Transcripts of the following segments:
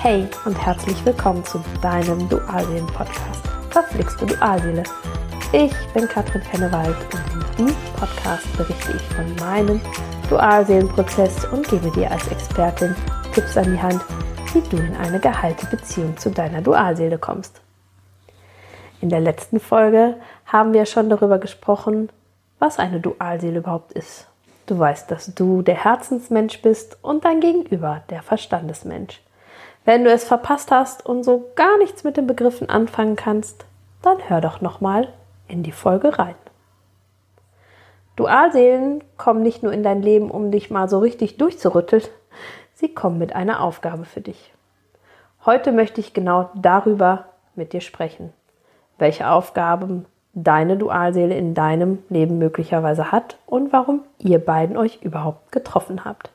Hey und herzlich willkommen zu deinem Dualseelen-Podcast. Verflixte Dualseele. Ich bin Katrin Kennewald und in diesem Podcast berichte ich von meinem Dualseelenprozess und gebe dir als Expertin Tipps an die Hand, wie du in eine geheilte Beziehung zu deiner Dualseele kommst. In der letzten Folge haben wir schon darüber gesprochen, was eine Dualseele überhaupt ist. Du weißt, dass du der Herzensmensch bist und dein Gegenüber der Verstandesmensch. Wenn du es verpasst hast und so gar nichts mit den Begriffen anfangen kannst, dann hör doch nochmal in die Folge rein. Dualseelen kommen nicht nur in dein Leben, um dich mal so richtig durchzurütteln, sie kommen mit einer Aufgabe für dich. Heute möchte ich genau darüber mit dir sprechen. Welche Aufgaben deine Dualseele in deinem Leben möglicherweise hat und warum ihr beiden euch überhaupt getroffen habt.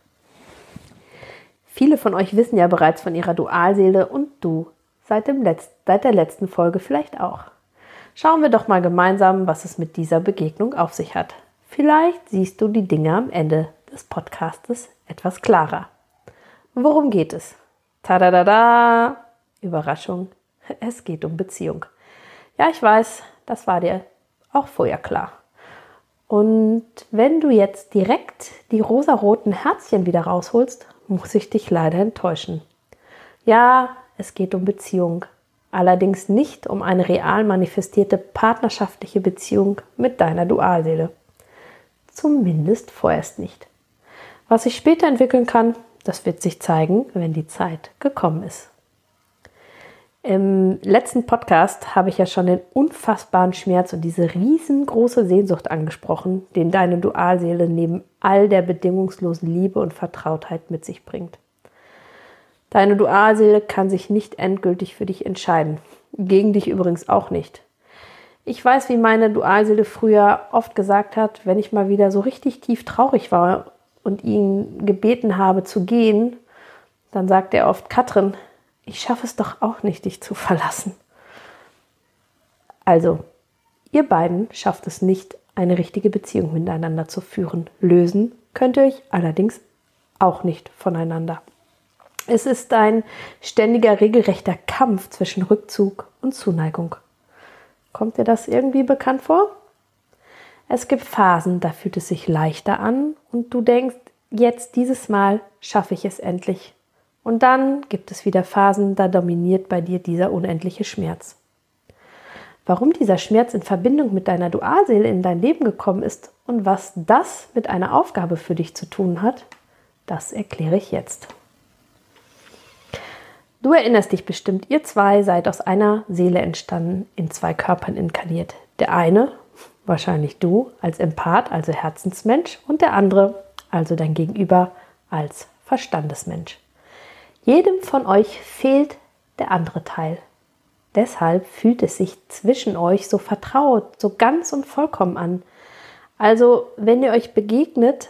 Viele von euch wissen ja bereits von ihrer Dualseele und du seit, dem Letz seit der letzten Folge vielleicht auch. Schauen wir doch mal gemeinsam, was es mit dieser Begegnung auf sich hat. Vielleicht siehst du die Dinge am Ende des Podcastes etwas klarer. Worum geht es? Tadadada! Überraschung. Es geht um Beziehung. Ja, ich weiß, das war dir auch vorher klar. Und wenn du jetzt direkt die rosaroten Herzchen wieder rausholst, muss ich dich leider enttäuschen. Ja, es geht um Beziehung, allerdings nicht um eine real manifestierte partnerschaftliche Beziehung mit deiner Dualseele. Zumindest vorerst nicht. Was sich später entwickeln kann, das wird sich zeigen, wenn die Zeit gekommen ist. Im letzten Podcast habe ich ja schon den unfassbaren Schmerz und diese riesengroße Sehnsucht angesprochen, den deine Dualseele neben all der bedingungslosen Liebe und Vertrautheit mit sich bringt. Deine Dualseele kann sich nicht endgültig für dich entscheiden, gegen dich übrigens auch nicht. Ich weiß, wie meine Dualseele früher oft gesagt hat, wenn ich mal wieder so richtig tief traurig war und ihn gebeten habe zu gehen, dann sagt er oft, Katrin, ich schaffe es doch auch nicht, dich zu verlassen. Also, ihr beiden schafft es nicht, eine richtige Beziehung miteinander zu führen. Lösen könnt ihr euch allerdings auch nicht voneinander. Es ist ein ständiger, regelrechter Kampf zwischen Rückzug und Zuneigung. Kommt dir das irgendwie bekannt vor? Es gibt Phasen, da fühlt es sich leichter an und du denkst, jetzt dieses Mal schaffe ich es endlich. Und dann gibt es wieder Phasen, da dominiert bei dir dieser unendliche Schmerz. Warum dieser Schmerz in Verbindung mit deiner Dualseele in dein Leben gekommen ist und was das mit einer Aufgabe für dich zu tun hat, das erkläre ich jetzt. Du erinnerst dich bestimmt, ihr zwei seid aus einer Seele entstanden, in zwei Körpern inkarniert. Der eine, wahrscheinlich du, als Empath, also Herzensmensch, und der andere, also dein Gegenüber, als Verstandesmensch. Jedem von euch fehlt der andere Teil. Deshalb fühlt es sich zwischen euch so vertraut, so ganz und vollkommen an. Also, wenn ihr euch begegnet,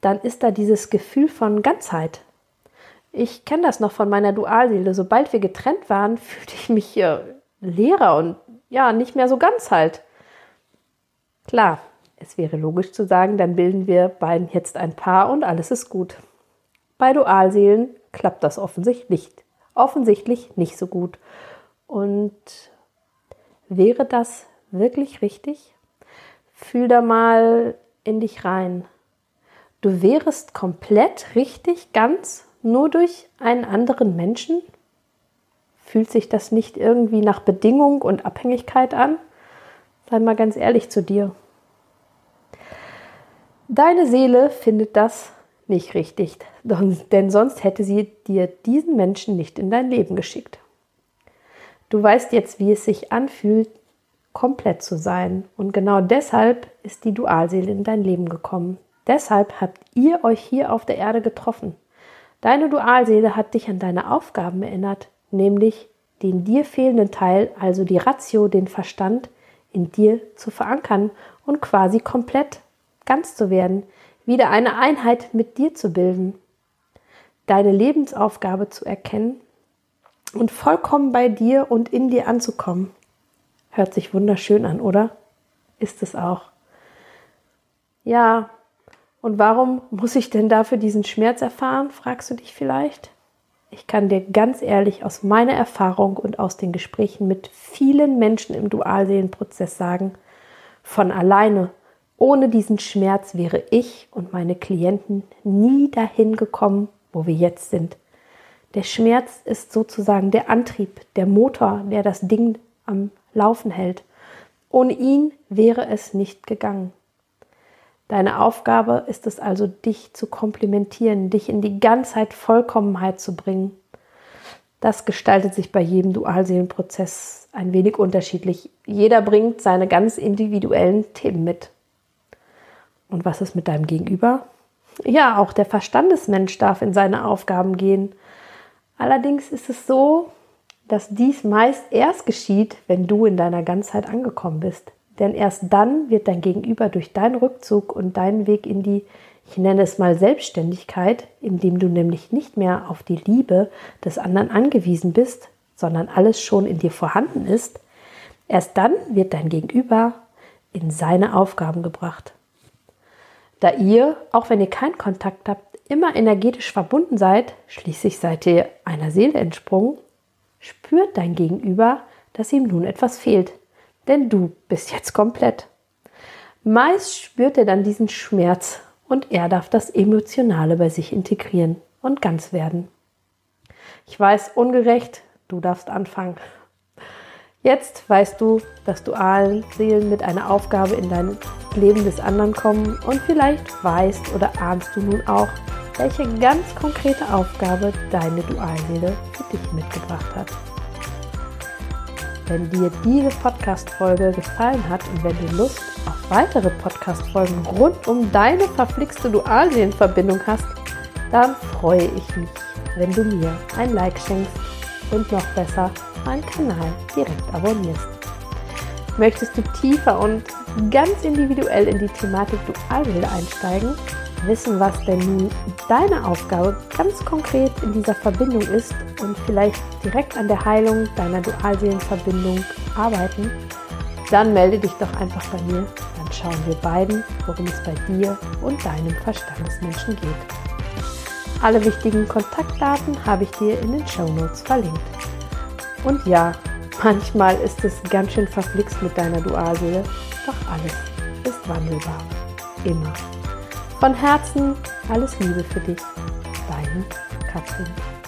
dann ist da dieses Gefühl von Ganzheit. Ich kenne das noch von meiner Dualseele. Sobald wir getrennt waren, fühlte ich mich äh, leerer und ja, nicht mehr so ganz halt. Klar, es wäre logisch zu sagen, dann bilden wir beiden jetzt ein Paar und alles ist gut. Bei Dualseelen klappt das offensichtlich, offensichtlich nicht so gut. Und wäre das wirklich richtig? Fühl da mal in dich rein. Du wärest komplett richtig, ganz nur durch einen anderen Menschen? Fühlt sich das nicht irgendwie nach Bedingung und Abhängigkeit an? Sei mal ganz ehrlich zu dir. Deine Seele findet das nicht richtig, denn sonst hätte sie dir diesen Menschen nicht in dein Leben geschickt. Du weißt jetzt, wie es sich anfühlt, komplett zu sein. Und genau deshalb ist die Dualseele in dein Leben gekommen. Deshalb habt ihr euch hier auf der Erde getroffen. Deine Dualseele hat dich an deine Aufgaben erinnert, nämlich den dir fehlenden Teil, also die Ratio, den Verstand, in dir zu verankern und quasi komplett ganz zu werden, wieder eine Einheit mit dir zu bilden, deine Lebensaufgabe zu erkennen und vollkommen bei dir und in dir anzukommen. Hört sich wunderschön an, oder? Ist es auch. Ja, und warum muss ich denn dafür diesen Schmerz erfahren, fragst du dich vielleicht? ich kann dir ganz ehrlich aus meiner Erfahrung und aus den Gesprächen mit vielen Menschen im Dualseelenprozess sagen, von alleine, ohne diesen Schmerz wäre ich und meine Klienten nie dahin gekommen, wo wir jetzt sind. Der Schmerz ist sozusagen der Antrieb, der Motor, der das Ding am Laufen hält. Ohne ihn wäre es nicht gegangen. Deine Aufgabe ist es also, dich zu komplimentieren, dich in die Ganzheit, Vollkommenheit zu bringen. Das gestaltet sich bei jedem Dualseelenprozess ein wenig unterschiedlich. Jeder bringt seine ganz individuellen Themen mit. Und was ist mit deinem Gegenüber? Ja, auch der Verstandesmensch darf in seine Aufgaben gehen. Allerdings ist es so, dass dies meist erst geschieht, wenn du in deiner Ganzheit angekommen bist. Denn erst dann wird dein Gegenüber durch deinen Rückzug und deinen Weg in die, ich nenne es mal Selbstständigkeit, indem du nämlich nicht mehr auf die Liebe des anderen angewiesen bist, sondern alles schon in dir vorhanden ist, erst dann wird dein Gegenüber in seine Aufgaben gebracht. Da ihr, auch wenn ihr keinen Kontakt habt, immer energetisch verbunden seid, schließlich seid ihr einer Seele entsprungen, spürt dein Gegenüber, dass ihm nun etwas fehlt, denn du bist jetzt komplett. Meist spürt er dann diesen Schmerz und er darf das Emotionale bei sich integrieren und ganz werden. Ich weiß, ungerecht, du darfst anfangen. Jetzt weißt du, dass dualen Seelen mit einer Aufgabe in dein Leben des anderen kommen und vielleicht weißt oder ahnst du nun auch, welche ganz konkrete Aufgabe deine Dualseele für dich mitgebracht hat. Wenn dir diese Podcast-Folge gefallen hat und wenn du Lust auf weitere Podcast-Folgen rund um deine verflixte Dualseelenverbindung hast, dann freue ich mich, wenn du mir ein Like schenkst und noch besser meinen Kanal direkt abonnierst. Möchtest du tiefer und ganz individuell in die Thematik Dualseele einsteigen? wissen, was denn nun deine Aufgabe ganz konkret in dieser Verbindung ist und vielleicht direkt an der Heilung deiner Dualseelenverbindung arbeiten, dann melde dich doch einfach bei mir. Dann schauen wir beiden, worum es bei dir und deinem Verstandesmenschen geht. Alle wichtigen Kontaktdaten habe ich dir in den Show Notes verlinkt. Und ja, manchmal ist es ganz schön verflixt mit deiner Dualseele, doch alles ist wandelbar. Immer. Von Herzen alles Liebe für dich, deine Katrin.